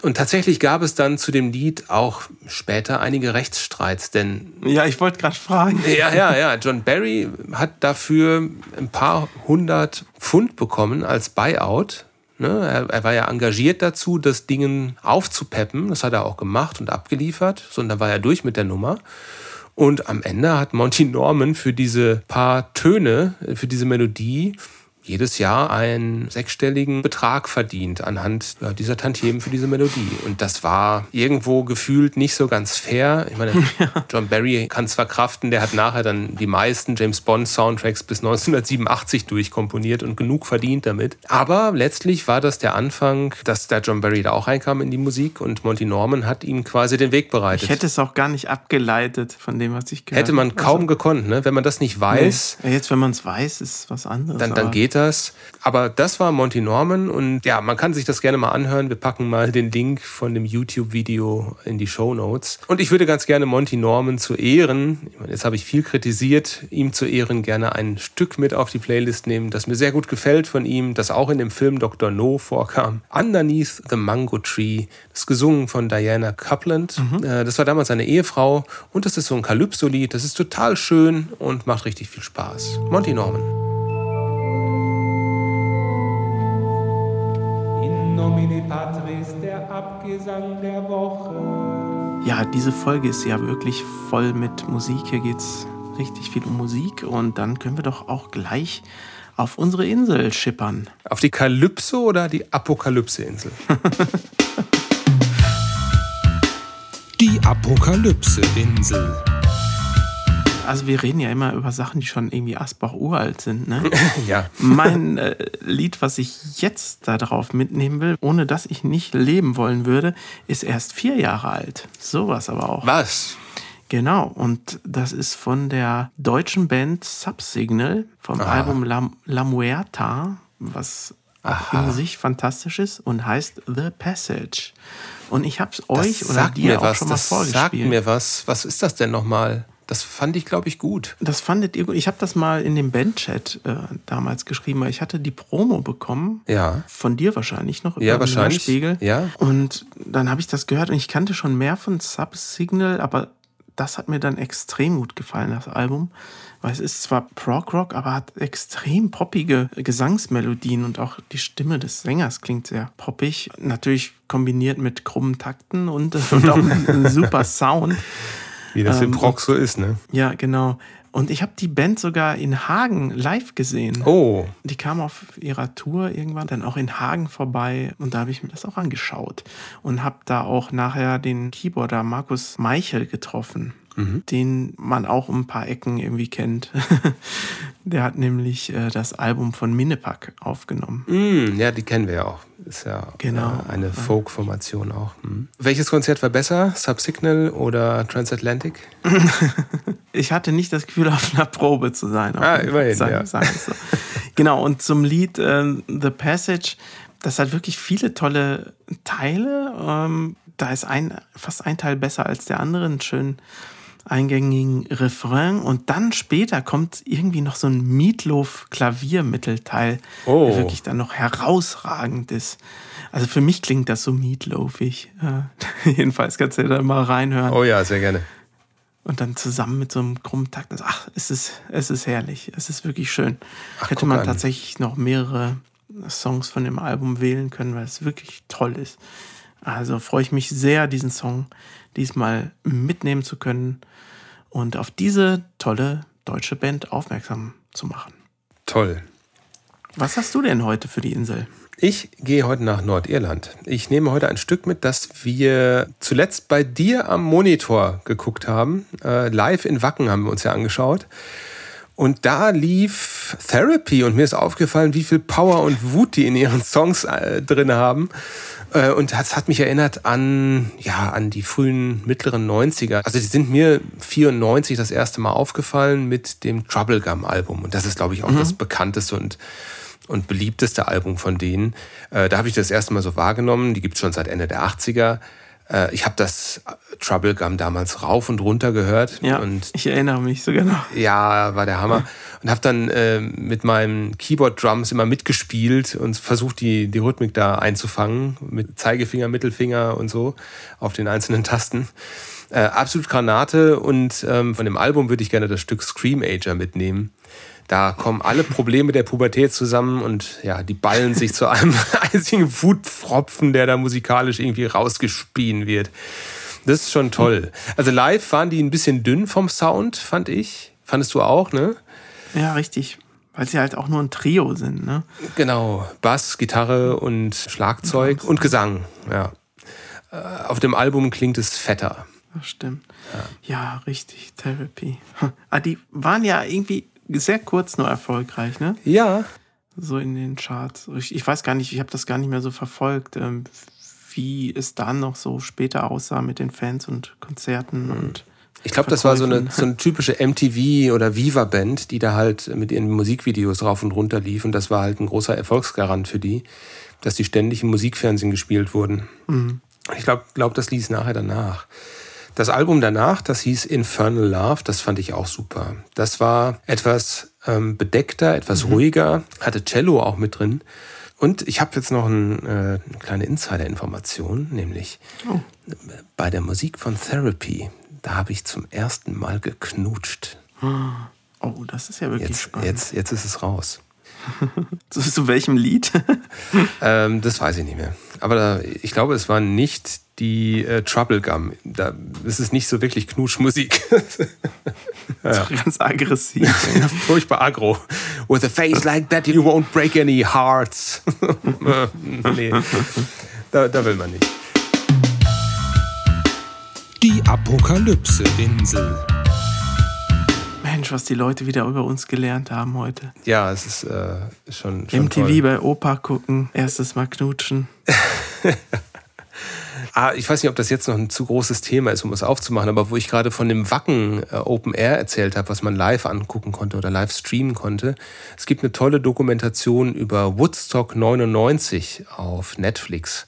Und tatsächlich gab es dann zu dem Lied auch später einige Rechtsstreits, denn. Ja, ich wollte gerade fragen. Ja, ja, ja. John Barry hat dafür ein paar hundert Pfund bekommen als Buyout Ne? Er, war ja engagiert dazu, das Ding aufzupeppen. Das hat er auch gemacht und abgeliefert. So, und dann war er durch mit der Nummer. Und am Ende hat Monty Norman für diese paar Töne, für diese Melodie, jedes Jahr einen sechsstelligen Betrag verdient anhand ja, dieser Tantiemen für diese Melodie. Und das war irgendwo gefühlt nicht so ganz fair. Ich meine, John Barry kann es verkraften, der hat nachher dann die meisten James Bond Soundtracks bis 1987 durchkomponiert und genug verdient damit. Aber letztlich war das der Anfang, dass der John Barry da auch reinkam in die Musik und Monty Norman hat ihm quasi den Weg bereitet. Ich hätte es auch gar nicht abgeleitet von dem, was ich gehört habe. Hätte man kaum also, gekonnt, ne? wenn man das nicht weiß. Nee. Jetzt, wenn man es weiß, ist was anderes. Dann, dann geht Peters. Aber das war Monty Norman und ja, man kann sich das gerne mal anhören. Wir packen mal den Link von dem YouTube-Video in die Show Notes. Und ich würde ganz gerne Monty Norman zu Ehren, jetzt habe ich viel kritisiert, ihm zu Ehren gerne ein Stück mit auf die Playlist nehmen, das mir sehr gut gefällt von ihm, das auch in dem Film Dr. No vorkam. Underneath the Mango Tree, das ist gesungen von Diana Coupland. Mhm. Das war damals seine Ehefrau und das ist so ein Calypso-Lied. Das ist total schön und macht richtig viel Spaß. Monty Norman. In nomine Patris, der Abgesang der Woche. Ja, diese Folge ist ja wirklich voll mit Musik. Hier geht es richtig viel um Musik und dann können wir doch auch gleich auf unsere Insel schippern. Auf die Kalypso oder die Apokalypse-Insel? die Apokalypse-Insel. Also wir reden ja immer über Sachen, die schon irgendwie Asbach uralt sind. Ne? ja. Mein äh, Lied, was ich jetzt darauf mitnehmen will, ohne dass ich nicht leben wollen würde, ist erst vier Jahre alt. Sowas aber auch. Was? Genau, und das ist von der deutschen Band Subsignal vom Aha. Album La, La Muerta, was Aha. in sich fantastisch ist und heißt The Passage. Und ich habe es euch oder dir auch was, schon mal vorgespielt. Sagt mir was. Was ist das denn nochmal? Das fand ich, glaube ich, gut. Das fandet ihr gut. Ich habe das mal in dem Bandchat äh, damals geschrieben, weil ich hatte die Promo bekommen. Ja. Von dir wahrscheinlich noch. Ja, wahrscheinlich. Spiegel. Ja. Und dann habe ich das gehört und ich kannte schon mehr von Subsignal, aber das hat mir dann extrem gut gefallen, das Album. Weil es ist zwar Prog-Rock, aber hat extrem poppige Gesangsmelodien und auch die Stimme des Sängers klingt sehr poppig. Natürlich kombiniert mit krummen Takten und, und auch ein super Sound. Wie das ähm, im Prog so ist, ne? Ja, genau. Und ich habe die Band sogar in Hagen live gesehen. Oh. Die kam auf ihrer Tour irgendwann dann auch in Hagen vorbei und da habe ich mir das auch angeschaut und habe da auch nachher den Keyboarder Markus Meichel getroffen mhm. den man auch um ein paar Ecken irgendwie kennt. Der hat nämlich äh, das Album von Minnepack aufgenommen. Mm, ja, die kennen wir ja auch. Ist ja genau. äh, eine Folk-Formation auch. Mhm. Welches Konzert war besser? Subsignal oder Transatlantic? ich hatte nicht das Gefühl, auf einer Probe zu sein. Ah, immerhin, sagen, ja. Sagen so. genau, und zum Lied äh, The Passage, das hat wirklich viele tolle Teile. Ähm, da ist ein, fast ein Teil besser als der andere. Ein schön eingängigen Refrain und dann später kommt irgendwie noch so ein Meatloaf-Klaviermittelteil, oh. der wirklich dann noch herausragend ist. Also für mich klingt das so meatloafig. Äh, jedenfalls kannst du da mal reinhören. Oh ja, sehr gerne. Und dann zusammen mit so einem krummen Takt. Also, ach, es ist, es ist herrlich. Es ist wirklich schön. Ach, Hätte man an. tatsächlich noch mehrere Songs von dem Album wählen können, weil es wirklich toll ist. Also freue ich mich sehr, diesen Song diesmal mitnehmen zu können und auf diese tolle deutsche Band aufmerksam zu machen. Toll. Was hast du denn heute für die Insel? Ich gehe heute nach Nordirland. Ich nehme heute ein Stück mit, das wir zuletzt bei dir am Monitor geguckt haben. Äh, live in Wacken haben wir uns ja angeschaut. Und da lief Therapy und mir ist aufgefallen, wie viel Power und Wut die in ihren Songs äh, drin haben. Äh, und das hat mich erinnert an, ja, an die frühen mittleren 90er. Also die sind mir 94 das erste Mal aufgefallen mit dem Troublegum-Album. Und das ist, glaube ich, auch mhm. das bekannteste und, und beliebteste Album von denen. Äh, da habe ich das erste Mal so wahrgenommen. Die gibt es schon seit Ende der 80er. Äh, ich habe das Trouble Gum damals rauf und runter gehört. Ja, und ich erinnere mich sogar noch. Ja, war der Hammer. Und habe dann äh, mit meinen Keyboard-Drums immer mitgespielt und versucht, die, die Rhythmik da einzufangen. Mit Zeigefinger, Mittelfinger und so auf den einzelnen Tasten. Äh, absolut Granate und ähm, von dem Album würde ich gerne das Stück Scream Ager mitnehmen. Da kommen alle Probleme der Pubertät zusammen und ja, die ballen sich zu einem einzigen Wutpfropfen, der da musikalisch irgendwie rausgespien wird. Das ist schon toll. Also live waren die ein bisschen dünn vom Sound, fand ich. Fandest du auch, ne? Ja, richtig. Weil sie halt auch nur ein Trio sind, ne? Genau. Bass, Gitarre und Schlagzeug und Gesang, ja. Äh, auf dem Album klingt es fetter. Das stimmt. Ja, ja richtig. Therapy. Ah, die waren ja irgendwie sehr kurz nur erfolgreich, ne? Ja. So in den Charts. Ich, ich weiß gar nicht, ich habe das gar nicht mehr so verfolgt, ähm, wie es dann noch so später aussah mit den Fans und Konzerten mhm. und Ich glaube, das war so eine, so eine typische MTV oder Viva-Band, die da halt mit ihren Musikvideos rauf und runter lief. Und das war halt ein großer Erfolgsgarant für die, dass die ständig im Musikfernsehen gespielt wurden. Mhm. Ich glaube, glaub, das ließ nachher danach. Das Album danach, das hieß Infernal Love, das fand ich auch super. Das war etwas ähm, bedeckter, etwas ruhiger, hatte Cello auch mit drin. Und ich habe jetzt noch ein, äh, eine kleine Insider-Information, nämlich bei der Musik von Therapy, da habe ich zum ersten Mal geknutscht. Oh, das ist ja wirklich Jetzt, spannend. jetzt, jetzt ist es raus. Zu, zu welchem Lied? Ähm, das weiß ich nicht mehr. Aber da, ich glaube, es war nicht die äh, Trouble Gum. Da, es ist nicht so wirklich Knutschmusik. Ganz aggressiv. Ja, Furchtbar aggro. With a face like that, you won't break any hearts. nee, da, da will man nicht. Die Apokalypse-Insel. Mensch, was die Leute wieder über uns gelernt haben heute. Ja, es ist äh, schon, schon MTV toll. bei Opa gucken, erstes Mal knutschen. Ah, ich weiß nicht, ob das jetzt noch ein zu großes Thema ist, um es aufzumachen, aber wo ich gerade von dem Wacken äh, Open Air erzählt habe, was man live angucken konnte oder live streamen konnte. Es gibt eine tolle Dokumentation über Woodstock 99 auf Netflix.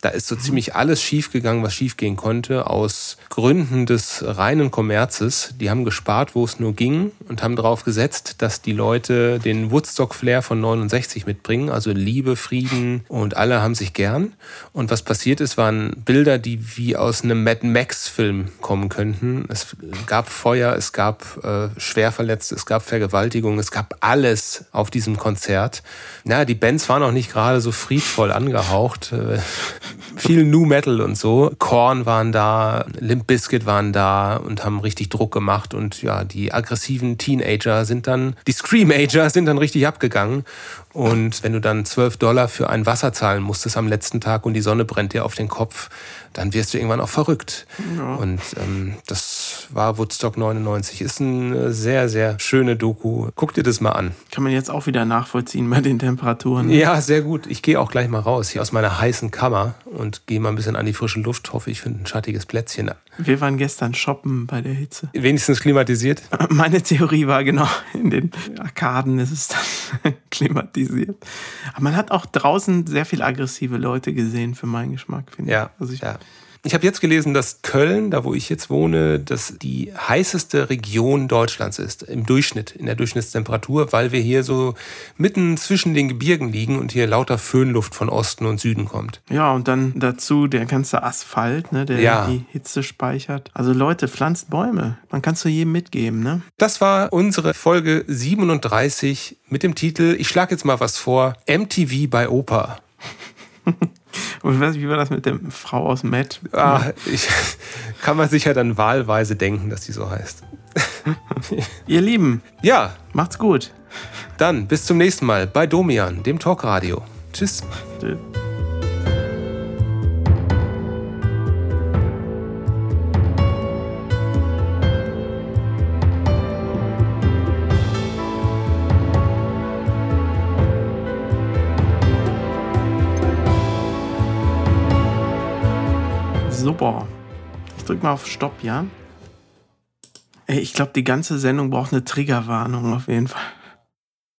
Da ist so ziemlich alles schiefgegangen, was schiefgehen konnte, aus Gründen des reinen Kommerzes. Die haben gespart, wo es nur ging und haben darauf gesetzt, dass die Leute den Woodstock-Flair von 69 mitbringen, also Liebe, Frieden und alle haben sich gern. Und was passiert ist, waren Bilder, die wie aus einem Mad Max-Film kommen könnten. Es gab Feuer, es gab äh, Schwerverletzte, es gab Vergewaltigung, es gab alles auf diesem Konzert. Na, die Bands waren auch nicht gerade so friedvoll angehaucht. Viel New Metal und so. Korn waren da, Limp Bizkit waren da und haben richtig Druck gemacht und ja, die aggressiven Teenager sind dann, die Screamager sind dann richtig abgegangen. Und wenn du dann 12 Dollar für ein Wasser zahlen musstest am letzten Tag und die Sonne brennt dir auf den Kopf, dann wirst du irgendwann auch verrückt. Und ähm, das war Woodstock 99. Ist eine sehr, sehr schöne Doku. Guck dir das mal an. Kann man jetzt auch wieder nachvollziehen bei den Temperaturen. Ja, sehr gut. Ich gehe auch gleich mal raus hier aus meiner heißen Kammer und gehe mal ein bisschen an die frische Luft. Hoffe, ich finde ein schattiges Plätzchen. Wir waren gestern shoppen bei der Hitze. Wenigstens klimatisiert. Meine Theorie war genau, in den Arkaden ist es dann klimatisiert. Aber man hat auch draußen sehr viel aggressive Leute gesehen, für meinen Geschmack, finde Ja, ich. Also ich ja. Ich habe jetzt gelesen, dass Köln, da wo ich jetzt wohne, das die heißeste Region Deutschlands ist, im Durchschnitt, in der Durchschnittstemperatur, weil wir hier so mitten zwischen den Gebirgen liegen und hier lauter Föhnluft von Osten und Süden kommt. Ja, und dann dazu der ganze Asphalt, ne, der Ja. die Hitze speichert. Also Leute, pflanzt Bäume. Man kann es zu jedem mitgeben, ne? Das war unsere Folge 37 mit dem Titel, ich schlage jetzt mal was vor, MTV bei Opa. Und ich weiß nicht, wie war das mit der Frau aus Matt? Ah, ich, kann man sich ja dann wahlweise denken, dass die so heißt. Ihr Lieben, Ja, macht's gut. dann bis zum nächsten Mal bei Domian, dem Talkradio. Tschüss. Tschüss. Super. Ich drück mal auf Stopp, ja? Ey, ich glaube, die ganze Sendung braucht eine Triggerwarnung auf jeden Fall.